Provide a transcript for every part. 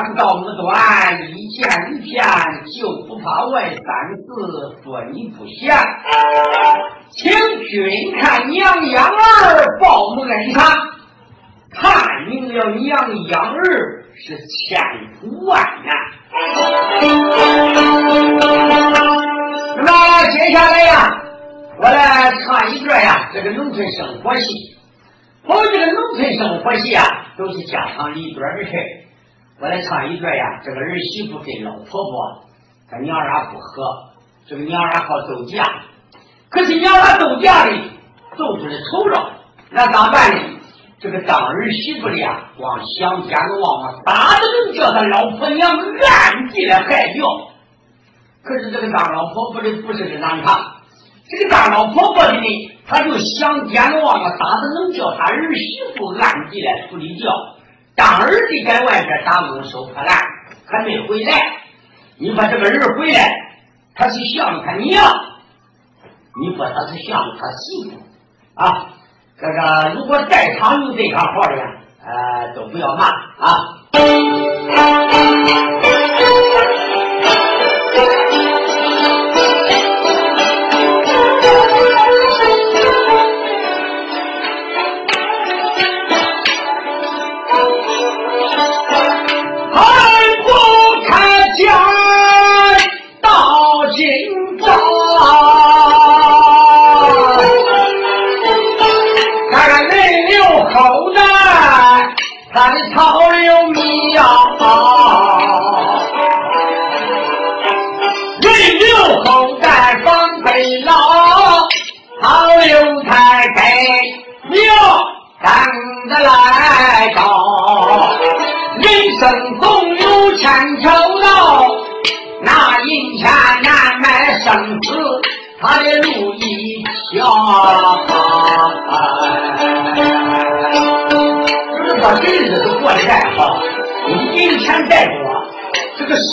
佛菩萨道不断，一见一片，就不怕外三字说你不贤。请君看娘养儿报母恩上，看明了娘养儿是千苦万难。那么接下来呀，我来唱一段呀，这个农村生活戏。我这个农村生活戏啊，都是家长里短的事我来唱一段呀，这个儿媳妇跟老婆婆，他娘俩不和，这个娘俩好斗架，可是娘俩斗架的斗出了丑了，那咋办呢？这个当儿媳妇的呀，光想家的往往打的能叫他老婆娘暗地里害臊。可是这个当老婆婆的不是个难看，这个当老婆婆的呢，他就想奸的往往打的能叫他儿媳妇暗地里处理掉。当儿子在外边打工收破烂，还没回来。你说这个人回来，他是向着他娘，你说他是向着他媳妇啊？这个如果在场有这个号的，呃，都不要骂啊。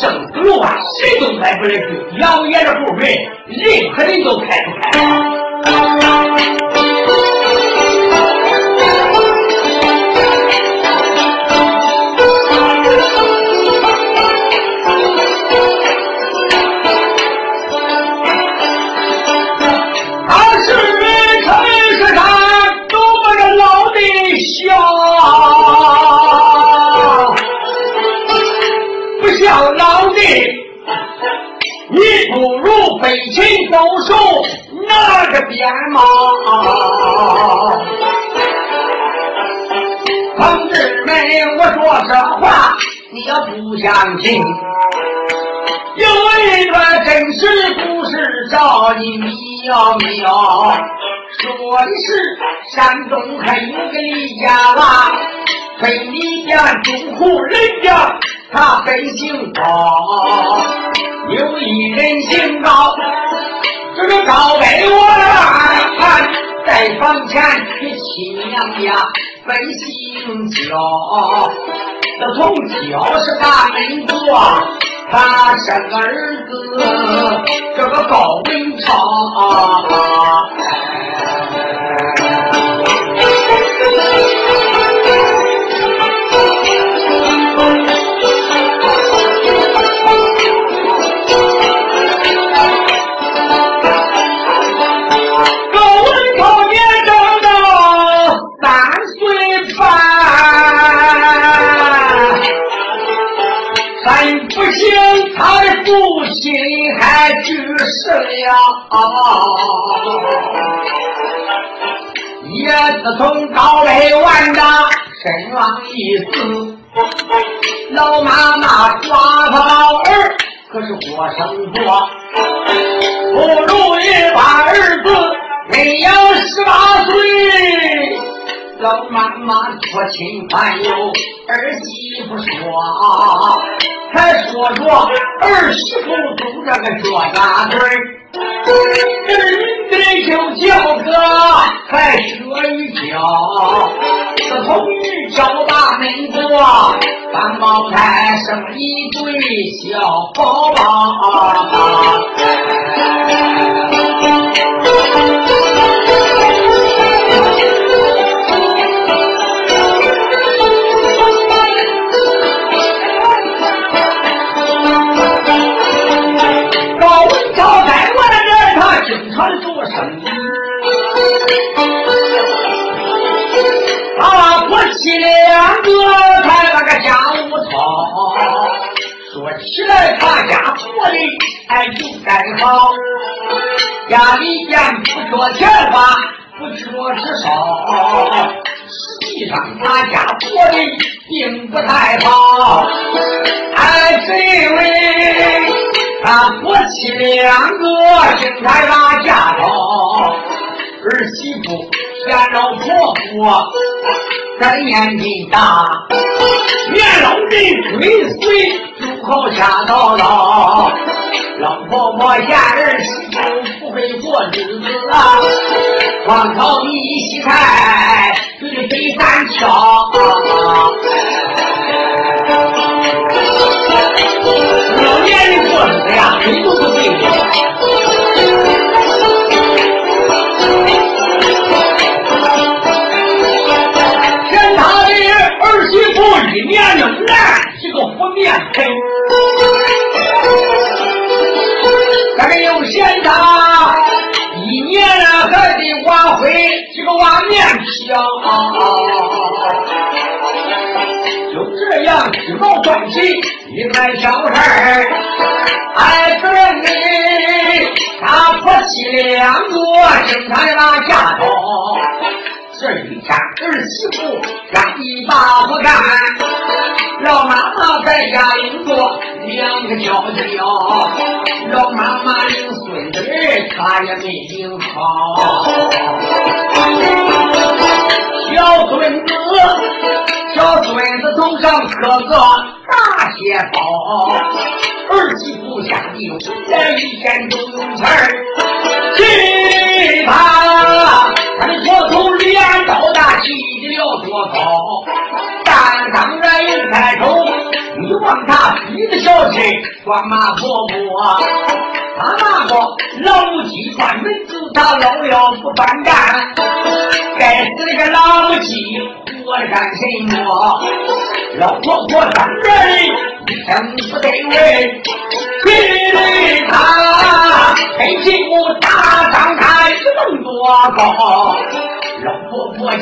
生死路啊，谁都开不进去。杨爷的后门，任何人都开不开。北秦高手拿着鞭马，同志们，我说这话你要不相信，有一段真实故事找你妙妙，说的是山东还有个李家娃，非你家住户人家，他本姓高。有一人姓高，这个高百万，在房前娶亲娘家，本姓焦，这从焦是大门过，他生个儿子，这个高文昌。咱不行，他的父心还举是呀。啊也自从高北万的身亡一死，老妈妈抓他老儿，可是我生活不如一把儿子，没有十八岁。老妈妈多亲还有儿媳妇说，还说着儿媳妇拄着个脚大腿人得就叫个还说一叫，四头女叫把门过，三胞胎生一对小宝宝。两个开了个家务操，说起来他家过的还就该好，家里边不说钱花，不缺是少，实际上他家过的并不太好，还是因为他夫妻两个经常打架吵，儿媳妇嫌老婆婆。咱年纪大，年老人追随，就好瞎叨叨。老婆婆嫌儿媳妇不会过日子啊，光靠你洗菜就得背三挑。老年人过日子呀，谁都是对面盆，咱们又嫌他一年还得挖回几个碗面皮啊！就这样鸡毛蒜皮一摊小事儿，哎，不认你他夫妻两个经常的把家头。这一天，儿媳妇干一把不干，老妈妈在家里做两个交际哦，老妈妈领孙子她也没领好。小孙子，小孙子头上磕个大铁包，儿媳妇下地回来一天都有钱儿，给他。他的左头脸高大，起得了多高？但当然一开头，你望他鼻子小气，光骂婆婆。他那个老母鸡关门子，他老了不翻干。该死的个老母鸡，活着干什么？老婆婆当然一声不得为，给他黑屁股大张开，能多高？老婆婆讲，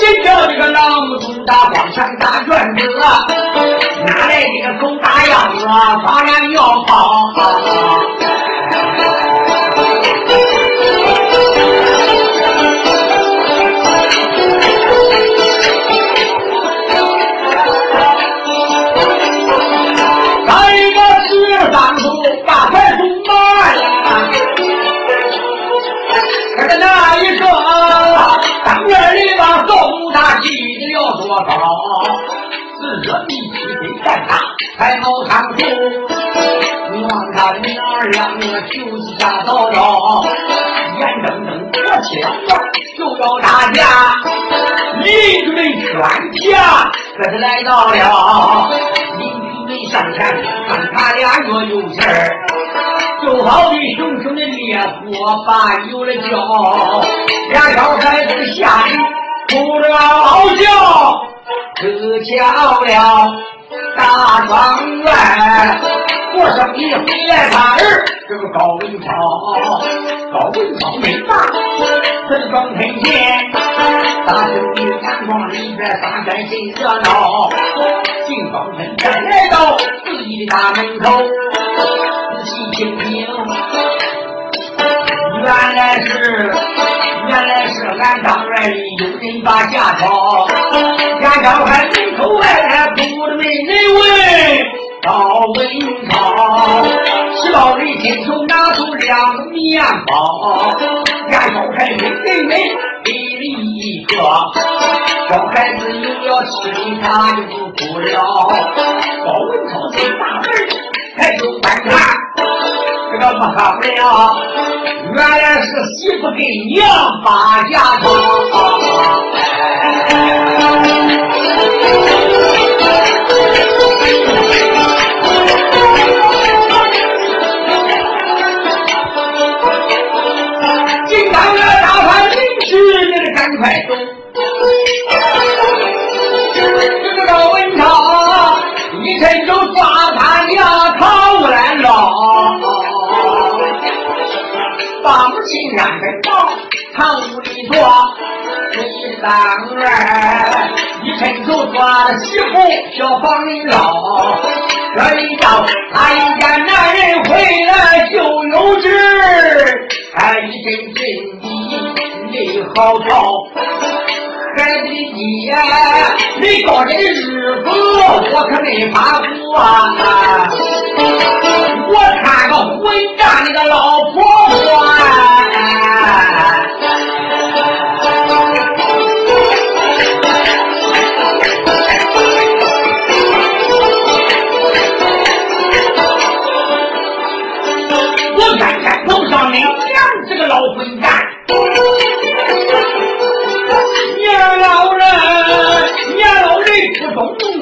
谁叫这个老母猪大光上大卷子，哪来这个狗大样子，发然要跑？呀，可是来到了邻居们上前看他俩若有事儿，就好比熊熊的烈火把油了浇，俩小孩子吓得哭了嗷叫。可巧了，大庄园过生日回来他儿，这个高文超，高文超没办，这是庄村前，大兄弟山庄里边大山真热闹，进庄村再来到自己的大门口，仔细听听，原来是。原来是俺当院里有人把家抄，家小孩门口外不的没人问高文超，徐老雷亲手拿出两个面包，俺小孩一妹妹给了一个，小孩子有了吃的他就不哭了。高文超进大门，抬头观看，这个马大妹，原来是媳妇给娘把家装。快走。这个老文超一伸手抓他娘扛过来了，把母亲安排到堂屋里坐。李三儿一伸手抓了媳妇小房里捞，这一叫他一见男人回来就有旨，他一阵阵的泪嚎啕。孩子的爹，没到这日子，我可没法过！我看个混账的个老婆婆。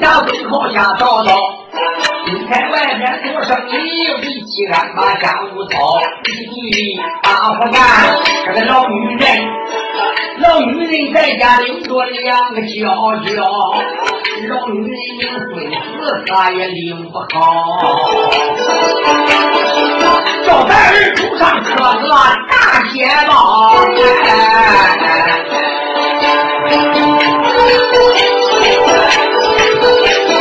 不中，农家最好下叨叨。你在外面做生意，为妻安把家务操，一地大活干。这个老女人，老女人在家领着两个娇娇，老女人领孙子，她也领不好。叫咱儿头上磕个大铁棒，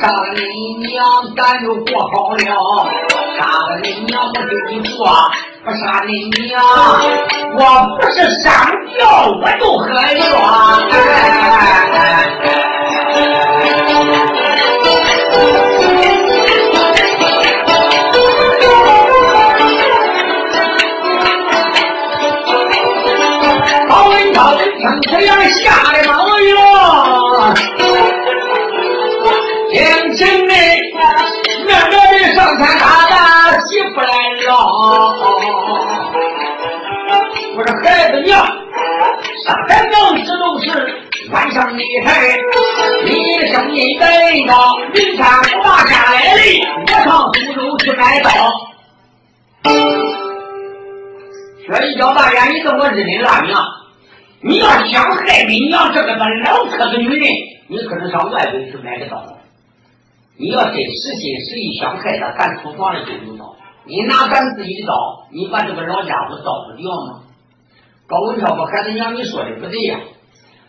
杀了你娘，咱就过好了；杀了你娘，不跟你过；不杀你娘，我不是上吊，我就喝药。听这样吓的毛哟！听清的，那个人上山打打媳妇来了。我说孩子娘，上山娘知都是晚上厉害，你的声音得到云山华下来的，我上苏州去买刀。说一叫大眼，你怎么认你拉命。你要想害你娘这个个老壳子女人，你可能上外边去买个刀。你要真实心实意想害他，咱厨房里就有刀。你拿咱自己的刀，你把这个老家伙刀不掉吗？高文超，我孩子娘，你说的不对呀！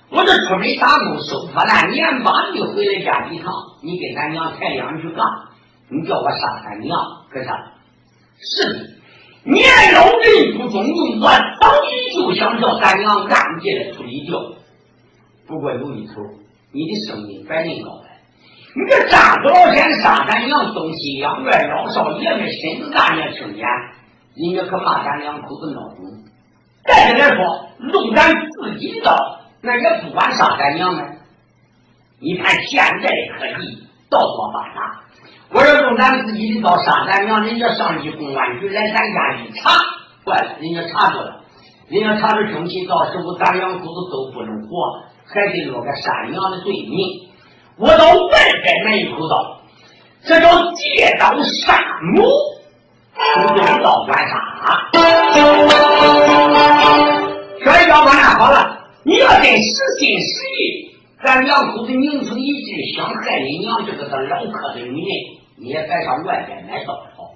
我这出门打工收破烂，年八的回来家一趟，你跟咱娘抬两句杠，你叫我杀咱娘，可啥？是的。年老人不中用，我早已就想叫咱娘按进来处理掉。不过有一头，你的声音白人高。你这张子老先杀咱娘，东西两院老少爷们身子大年听见，人家可骂咱两口子孬种。再者来说，弄咱自己的，那也不管杀咱娘们。你看现在的科技，到多发达。我要用咱自己的刀杀咱娘，人家上级公安局来咱家一查，坏了，人家查着了，人家查出凶器，到时候咱两口子都不能活，还得落个杀娘的罪名。我到外边买一口刀，这叫借刀杀母，不用刀管杀。说要不然好了，你要真实心实意，咱两口子拧成一致，想害你娘这个个老客的女人。你也别上外边买刀好，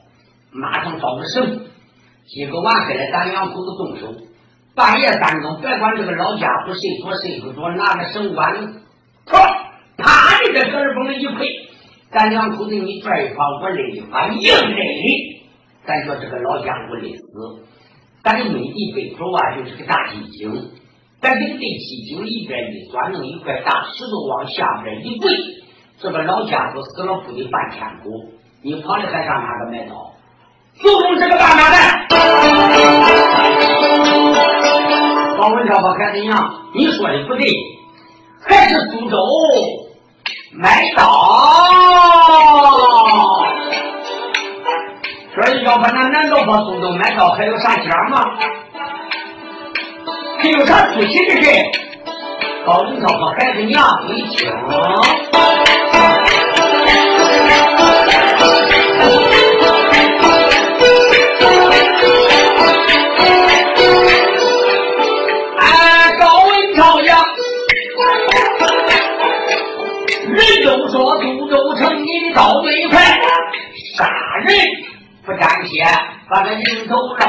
马上找个绳，几个晚黑了，咱两口子动手。半夜三更，别管这个老家伙睡着睡不着，拿个绳管，唰，啪的在耳崩里一配，咱两口子你拽一发，我勒一发，硬勒，咱说这个老家伙勒死。咱的内地背头啊，就是个大鸡精，咱这个对鸡精里边一钻，弄一块大石头往下边一跪。这个老家伙死了不得半千口，你跑的还上哪个买刀？就用这个大麻袋。王文超，我孩子娘，你说的不对，还是苏州买刀。说要不那难道把苏州买刀还有啥讲吗？还有啥出奇的事？高文涛和孩子娘一听。刀最快，杀人不沾血，把这人头绕。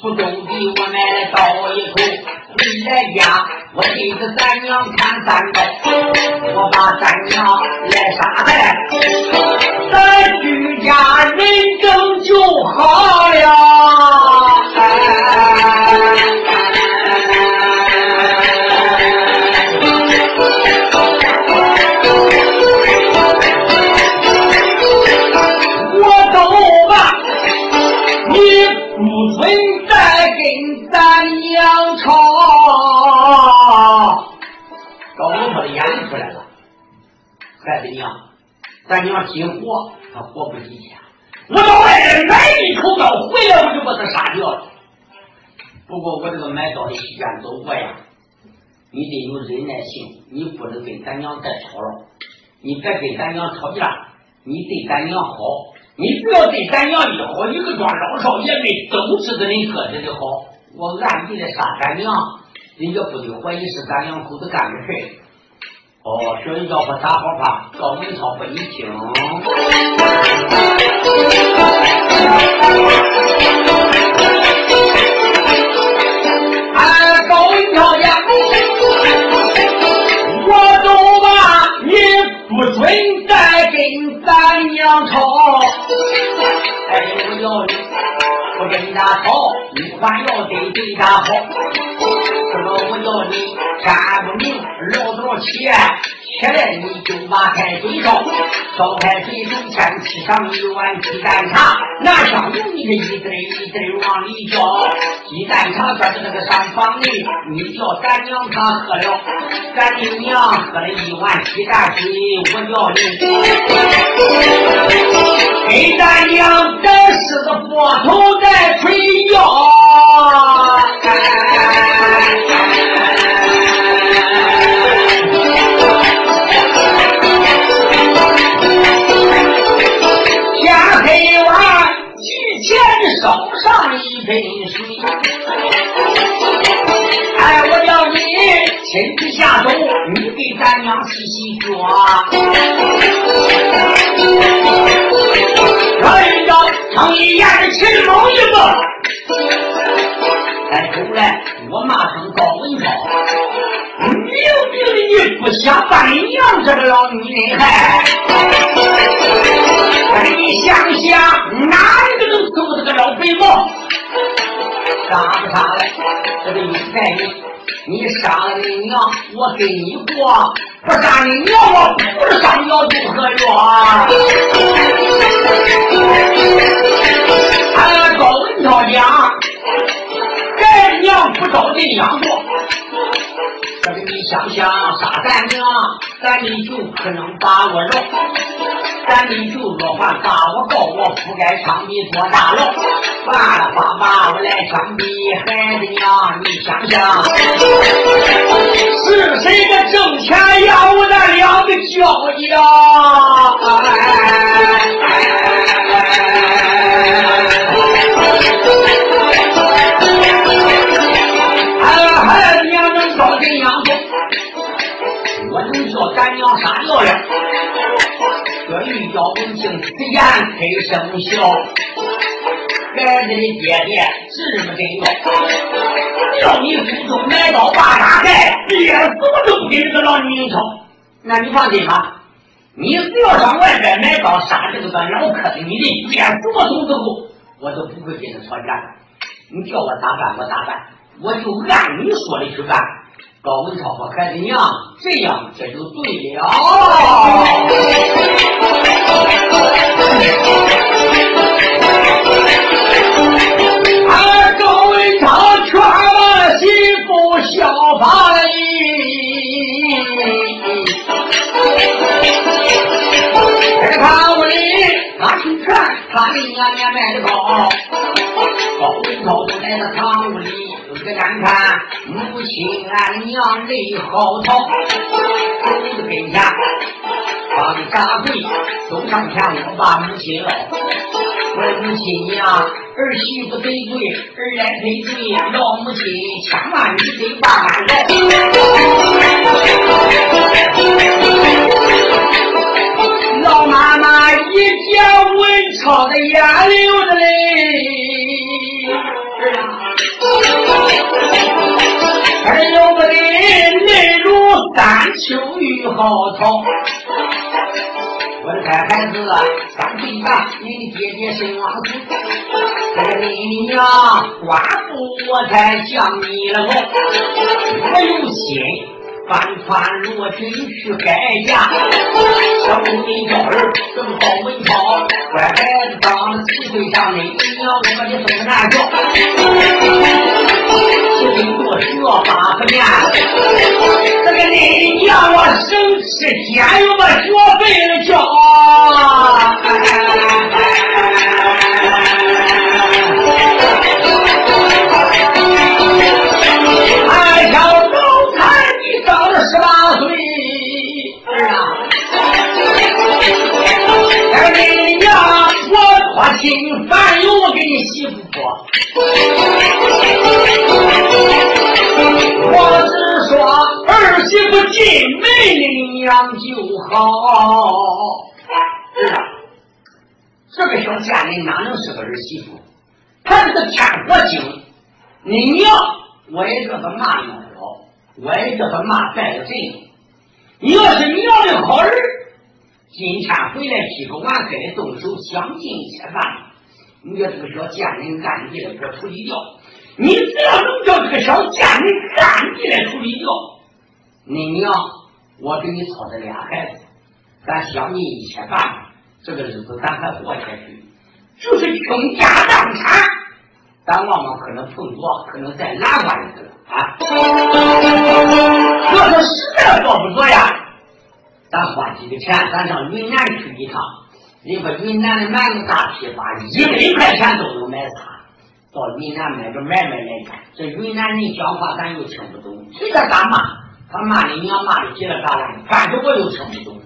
苏州给我买了刀一口，回来家我给咱娘看三刀，我把咱娘来杀害，咱居家人证就好了。咱娘急活，他活不几天。我到外边买一口刀，回来我就把他杀掉了。不过我这个买刀的时间走过呀，你得有忍耐性，你不能跟咱娘再吵了。你别跟咱娘吵架，你对咱娘好。你不要对咱娘一好，一个庄老少爷们都知道你个人的好。我暗地里杀咱娘，人家不得怀疑是咱两口子干的事哦，小人叫我打好吧？高文超不一听。哎，高文超呀，我走吧，你不准再跟咱娘吵。哎，我要你不跟他吵，你还要得对他好。我我要你干不明，老早起，起来你就把开水烧，烧开水首先沏上一碗鸡蛋茶，拿上油你这一堆一堆往里浇，鸡蛋茶搁在那个上房里，你叫咱娘她喝了，咱的娘喝了一碗鸡蛋水，我叫你给咱娘这是个佛头在吹箫。烧一杯水，哎，我叫你亲自下手，你给咱娘洗洗脚。个一代你，你杀了你娘，我跟你过；不杀你娘，我不是上吊就何用？俺高文涛讲，该娘不招人养过。可是你想想，杀咱娘，咱你就可能把我饶。咱你就说话，把我告我，不该枪毙坐大牢。完了，爸爸我来枪毙孩子娘，你想想，是谁个挣钱要我那两个交易啊？子娘能招怎样做？我能叫咱娘杀掉了。这玉娇文姓此言开生效，孩子的爹爹这么真高，叫你祖宗买刀把他害，爹死我都不给这个老女人吵。那你放心吧，你只要上外边买刀杀这个个老磕的女人，爹死我都不我都不会跟他吵架。你叫我咋办我咋办，我就按你说的去办。高文超和开怎样这样这就对了。高文超娶了媳妇小白在他屋里拿出钱他林娘娘卖的包高文超就在到堂屋里个眼看母亲俺娘泪嚎啕，走到跟前，放下跪，走上前我把母亲捞，我母亲娘儿媳妇得罪，儿来赔罪，老母亲千万你得把俺饶。老妈妈一见文超的眼流着泪，秋雨嚎啕。我的乖孩子，三岁半，你的姐姐身亡死，这个你娘寡妇，我才想你了我，我有心。翻船落井去改嫁，小公你叫儿正好文超，乖孩子长了七岁上你娘我把你送难教，七岁过学八不念，这个你娘我省吃俭用把学费了交。十我托心烦忧，我给你媳妇说，我只说儿媳妇进门，你娘就好。这个小贱人哪能是个儿媳妇？她是个天火精，你娘我也这个骂你。我这个妈带个阵，你要是娘的好人，今天回来几个完给的动手相近一些饭，你叫这个小贱人暗地里给我处理掉。你只要能叫这个小贱人暗地里处理掉，你娘我给你操这俩孩子，咱想尽一切办法，这个日子咱还过下去。就是倾家荡产，咱往往可能碰着，可能再难过日子。啊！要是实在做不着呀，咱花几个钱，咱上云南去一趟。你说云南的馒头大批发，一百块钱都能买仨。到云南买个买卖来干，这云南人讲话咱又听不懂，随他咋骂，他骂你娘骂的叽里嘎啦，反正我又听不懂。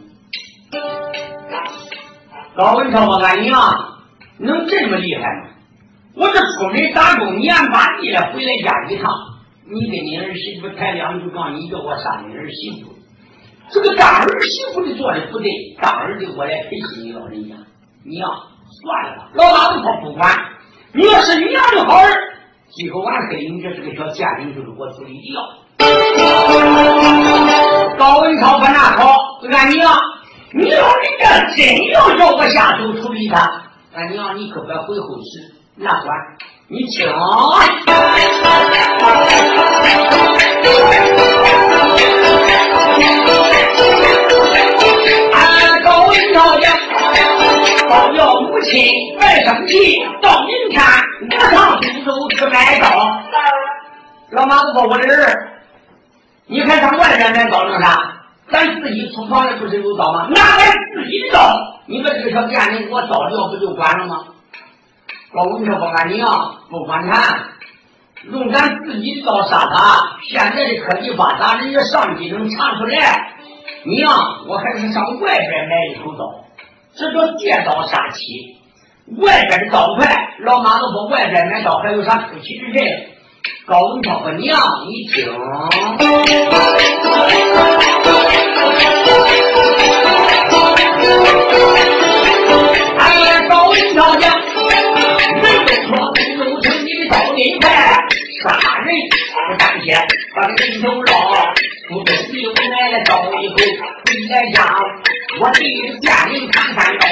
老文超我俺娘能这么厉害吗？我这出门打工年把地了，回来家一趟。你跟你儿媳妇抬两句，杠你叫我杀你儿媳妇。这个当儿媳妇的做的不对，当儿的我来陪媳你老人家。娘，算了吧，老妈子说不管。你要是娘的好儿，今后晚黑，你这是个小贱人，就是我处理掉。高文超把那好，俺娘，你老人家真要叫我下手处理他，俺娘你可别回后事，那管。你听，保佑母亲别生气，到明天我上苏州去买刀。老马子说：“我的儿，你还上外边买刀弄啥？咱自己厨房里不是有刀吗？拿来自己的刀，你把这个小贱人给我刀掉，不就完了吗？”高文超不俺娘不管他，用咱自己的刀杀他。现在的科技发达，人家上级能查出来。娘，我还是上外边买一口刀，这叫借刀杀妻。外边的刀快，老妈子说外边买刀还有啥出奇之阵？高文超说娘，你听。哎，高文超讲。你快杀人不当先，把人头捞，不中又来了倒一口，回来家，我弟弟家里看看到，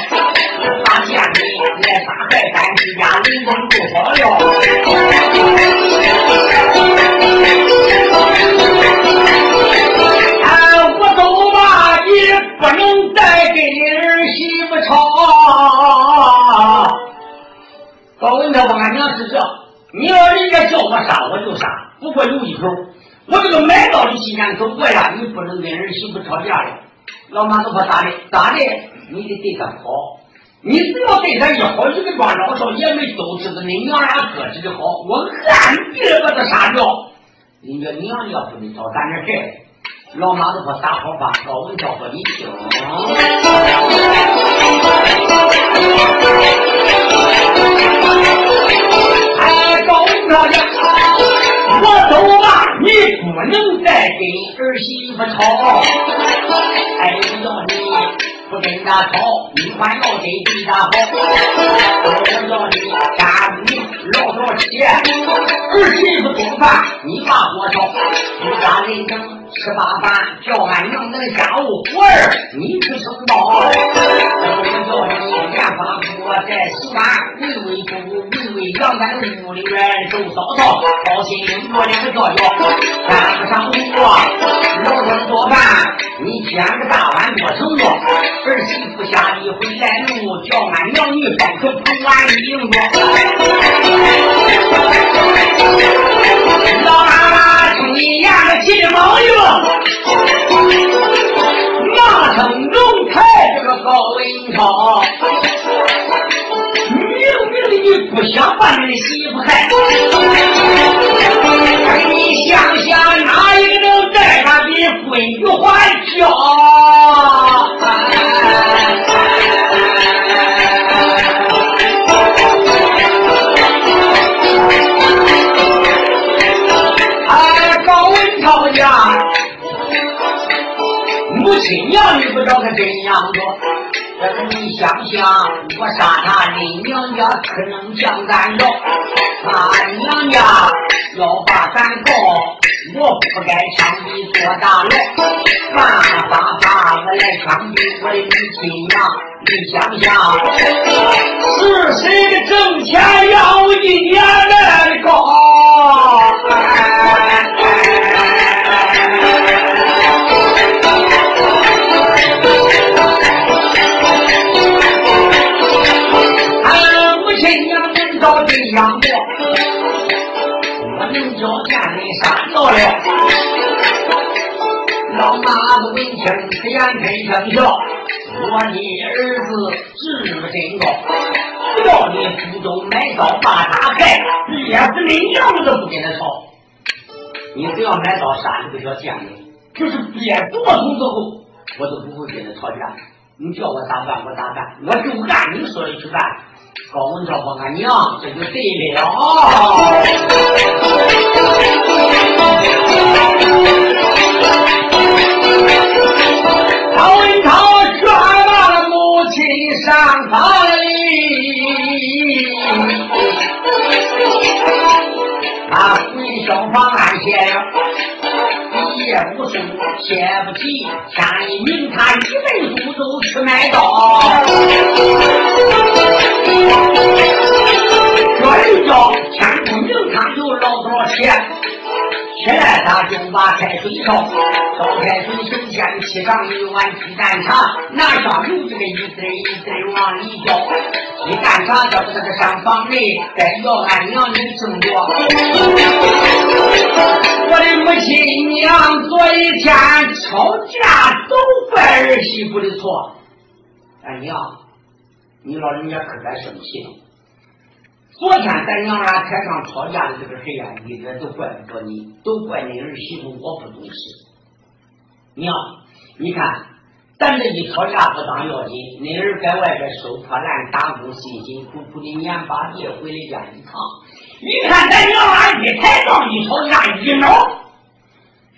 发现你来杀害咱家人工不好了。哎，我都骂你不能再跟你儿媳妇吵。高文超，我俺娘是这。你要人家叫我杀，我就杀。不过有一口，我这个买刀的纪念可过呀，你不能跟儿媳妇吵架了。老马都说咋的？咋的？你得对他好。你只要对他一好，一个庄老少爷们都知道你娘俩搁置的好，我暗地里把他杀掉。人家娘家不能找咱这事，老马子说撒好话，高文叫说你听。哎，高文少爷，我走吧，你不能再跟儿媳妇吵。哎，要你。不跟他吵，你还要给地大好。我要你家里老早起，儿媳妇做饭你把火烧，一家人等吃罢饭，叫俺娘那个家务活儿你去承包。我要你连发锅再洗碗，喂喂猪，喂喂羊，在屋里边收扫扫，高兴我两个叫叫，干不上活，老早做饭你煎个大碗做成了。儿媳妇下地回来路，叫俺娘女帮手捧碗迎着。老妈妈听你演个金毛玉，马成龙台这个高文超，你不想把你的媳妇害，你想想哪一个能带他比闺女还娇？亲娘，你不知道他怎样做？你想想，我杀他，你娘家可能将咱着？俺娘家要把咱告，我不该枪毙坐大牢。犯法法，我来枪毙我的你亲娘。你想想，是谁的挣钱要一年来高？见人杀掉了。老妈子闻听，眼喷声笑，我的儿子志不真高，只要你福州买刀把他害，也是你娘子不跟他吵。你只要买刀杀这个小贱人，就是憋多从之后，我都不会跟他吵架。你叫我咋办，我咋办，我就按你说的去办。高文超说：“俺娘，这就对了。”高文超劝罢了母亲上房里，他回小房安歇了，一夜无睡，歇不起。天一明，他一门出走去买刀。起，来他就把开水烧，烧开水首先沏上一碗鸡蛋茶，拿上油这个一滴一滴往里浇，鸡蛋茶叫这个上房里，再要俺娘的正着。我的母亲娘昨一天吵架都怪儿媳妇的错，俺娘，你老人家可该生气了。昨天咱娘俩台上吵架的这个事呀，一点都怪不着你，都怪你儿媳妇我不懂事。娘，你看咱这一吵架不当要紧，你儿在外边收破烂打工，辛辛苦苦的年八节回来家一趟，你看咱娘俩一抬杠一吵架一闹，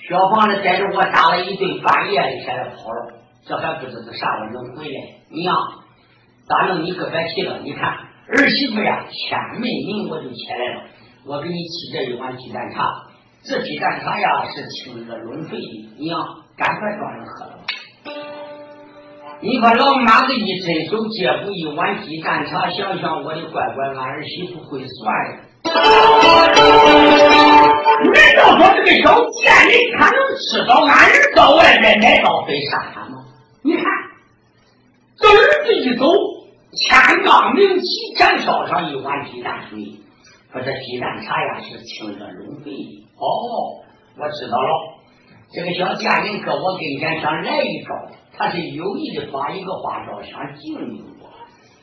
小房子带着我打了一顿，半夜里下来跑了，这还不知道啥时候能回来。娘，咋弄？你可别提了，你看。儿媳妇呀，天没明我就起来了。我给你沏这一碗鸡蛋茶，这鸡蛋茶呀是清热润肺的，娘赶快装上喝了吧。你把老妈子一伸手接过一碗鸡蛋茶，想想我的乖乖，俺儿媳妇会算呀。难道说这个小贱人他能吃到俺儿到外面买刀非杀他吗？你看，这儿子一走。天刚明起，前烧上一碗鸡蛋水，说这鸡蛋茶呀是清热润肺的。哦，我知道了。这个小贱人搁我跟前想来一招，他是有意的把一个花招想敬敬我。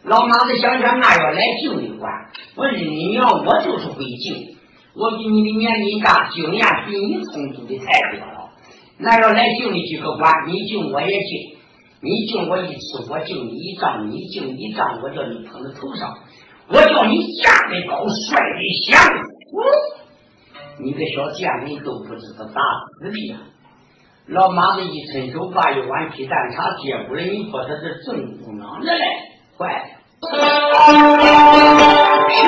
老妈子想想，那要来敬你管，我日你娘，我就是会敬。我比你的年龄大，经验比你充足的太多了。那要来敬你几个管，你敬我也敬。你敬我一次，我敬你一丈；你敬一丈，我叫你捧在头上。我叫你架得高，帅得响。你个小贱人都不知道咋死的呀！老妈子一伸手，把一碗皮蛋茶接过来，你说他是正姑娘的嘞，坏！学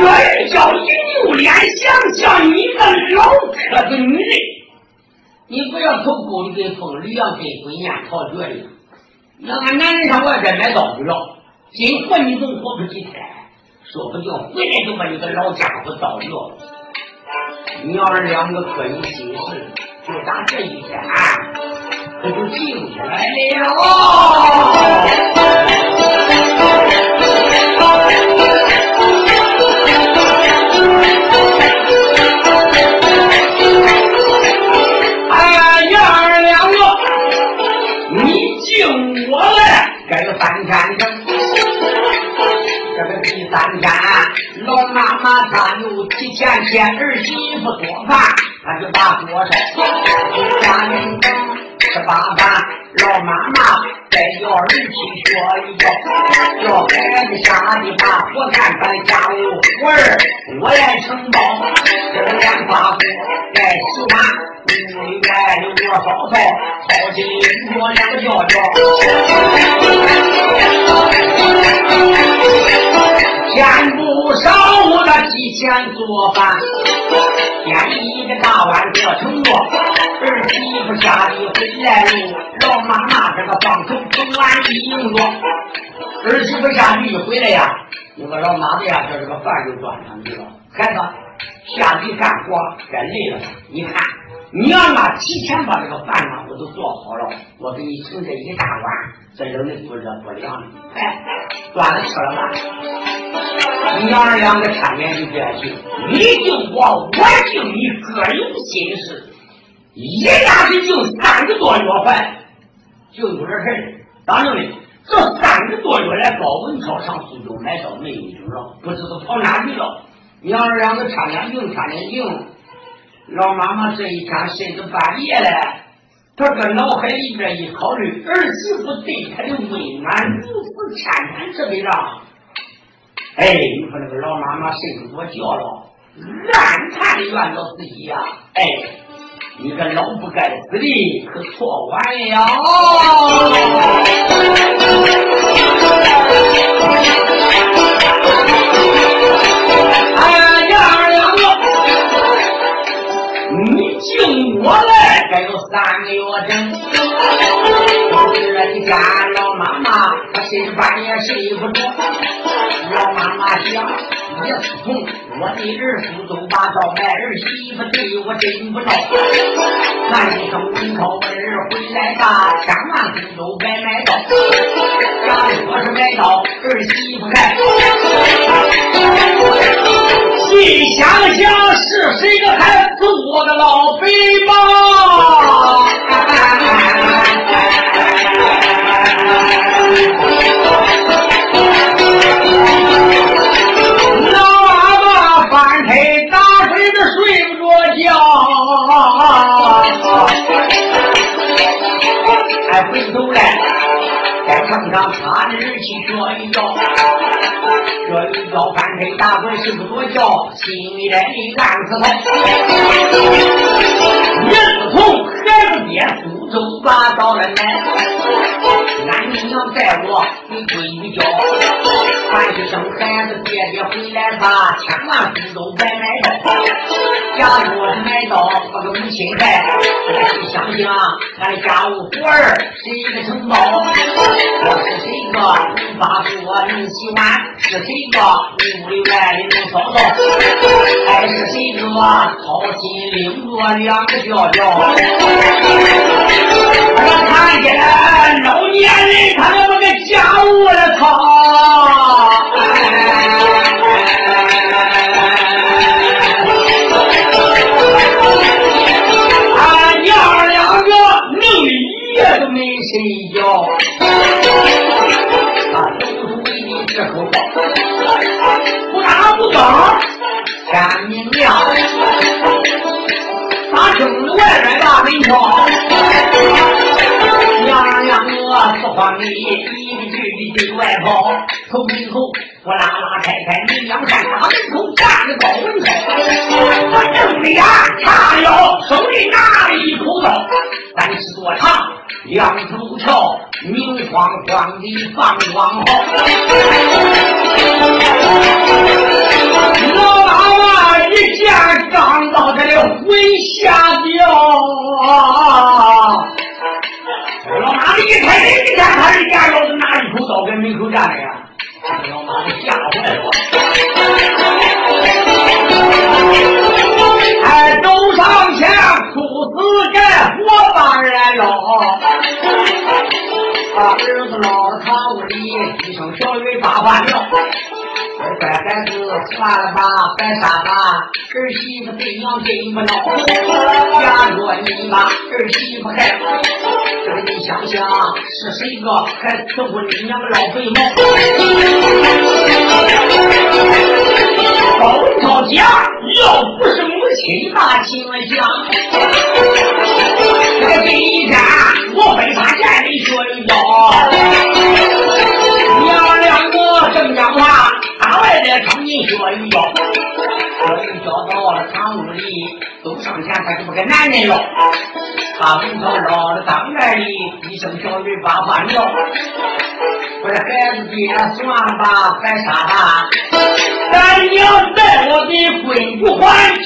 儿叫一扭脸，想想你个老磕子女人，你不要偷狗的跟风驴样跟鬼念逃学的。那个男人上外边买刀去了，今活你都活不几天，说不定回来就把你个老家伙刀掉。娘儿两个可有心事，就打这一天，可就静下来了。三天整，这个第三天，老妈妈她又提前见儿媳妇做饭，她就把锅烧，家人等吃罢饭，老妈妈再叫儿去学一觉，叫孩子下地把火干，把家务活儿我来承包，这个莲花锅该洗碗。屋里边有多少菜，好心我两个叫叫。天不少，我得提前做饭，添一个大碗做成馍。儿媳妇下地回来喽，老妈妈这个放手整碗一用着。儿媳妇下地一回来呀，那个老妈子呀，这这个饭就端上去了。孩子下地干活该累了，你看。娘啊，提前把这个饭啊我都做好了，我给你盛这一大碗，这冷的不热不凉的，哎，端着吃了吧。娘儿两个差点就不要去，你敬我，我敬你，各有心事，一下子就三个多月饭，就有点事儿当然的，这三个多月来，高文超上苏州买刀没有影了，不知道跑哪去了。娘儿两个差点硬，差点硬。老妈妈这一天甚至半夜了，他搁脑海里边一考虑，儿媳妇对他的温暖如此天天这个样，哎，你说那个老妈妈睡不着觉了，暗叹的怨到自己呀，哎，你个老不该死的，可错完了。敬我来，该有三个月整。这一天，老妈妈我睡半夜睡不着，老妈妈想，也是从我的儿妇都把刀买，儿媳妇对我真不着。喊一声文涛儿回来吧，千万不都别买刀。假如是买刀，儿媳妇开。心想想，是谁个还是我的老北吗？还回头来，再看看他的儿媳说一觉。这一觉翻身打滚睡不着觉，心里的一暗死透。也是从孩子爹苏州把到了来，俺娘带我给闺女叫，喊一声孩子爹爹回来吧，千万不能白买刀。假如是买刀，把个母亲害。你想想，俺家务活儿谁个承包？我是谁个能把锅能洗碗？是谁？一个屋里外里能扫扫，还是谁个操心领着两个娇娇？我看见老别人他娘的个家务了，操！俺娘两个弄了一夜都没睡觉。这，不打不，打听外边大门窗。让我说话你一个句的对外跑从门口我拉拉开开你让我站在门口站得高一高我挣的呀差腰手里拿了一口刀三尺多长两尺多长明晃晃的放光炮老妈妈一见张到这里魂吓掉啊老马子一开门，一见他是家老子拿一口刀在门口站着呀，老马子吓坏了。哎，走上前，哭死盖火把人捞。把儿子捞到堂屋里，一声小雨把话撂。乖孩子，算了吧，别傻吧，儿媳妇对娘真不孬。假若你把儿媳妇害了，你想想是谁个还伺候你娘个老肥毛？高文超讲，要不是母亲把情讲，这个今天我非他见你学一招。娘两个正讲话。大外的场景学一教，学一教到了堂屋里，走上前，他是不跟男人要。把文涛绕了当院里，一声小雨把话撂。我说孩子爹，算吧，别杀吧，咱娘待我的闺不还家。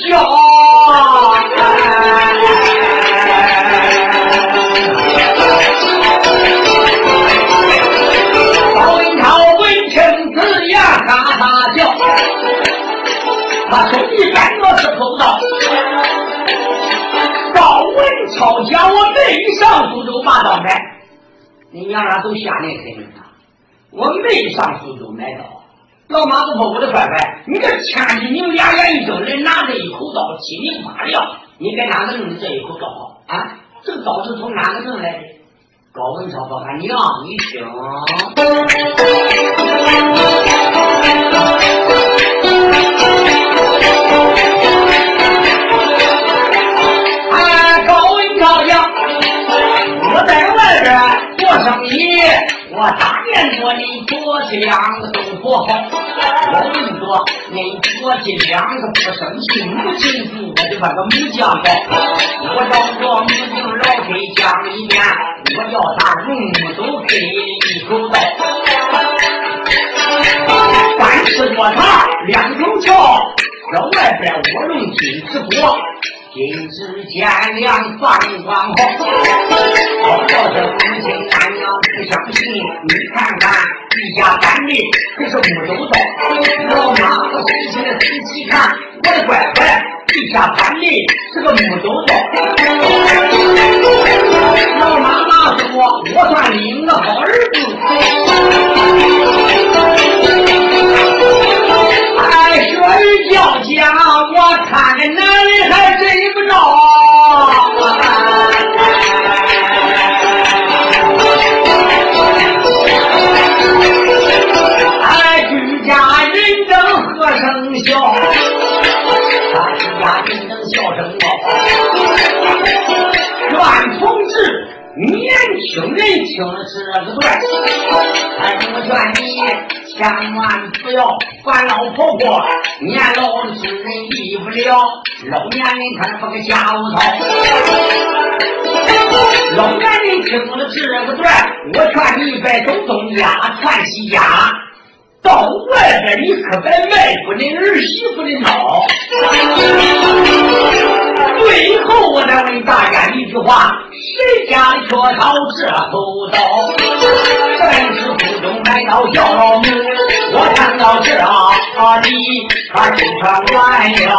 高文涛闻听此言，哈哈笑。他手里赶着是口刀。上苏州把刀买，你娘俩都瞎年轻了。我没上苏州买刀。老马子说：“我的乖乖，你这千里名两眼一睁，人拿着一口刀，七明八亮，你给哪个弄的这一口刀啊？这个刀是从哪个弄来的？”高文超说：“他娘，你听。”我大年做你婆媳两个都不好。我跟你说，你婆媳两个不生气，母亲父我就把个母将好。我找着母亲老给讲一遍，我叫他荣都给一口袋。三尺多长，两头翘，这外边卧龙金翅国，金枝尖梁放光好。我叫这母亲俺娘不相信，你看看地下干的可是木头刀。老妈子生气的仔细看，我的乖乖，地下干的是个木头刀。老妈妈说，我听了这个段，哎，我劝你千万不要烦老婆婆，年老的之人离不了，老年人他不个家务操。老年人听了这个段，我劝你别东东家串西家，到外边你可别卖夫人儿媳妇的孬。最后我再问大家一句话：谁家的缺少这口刀？真是府中来到小老母。我看到这啊，你他真成完了。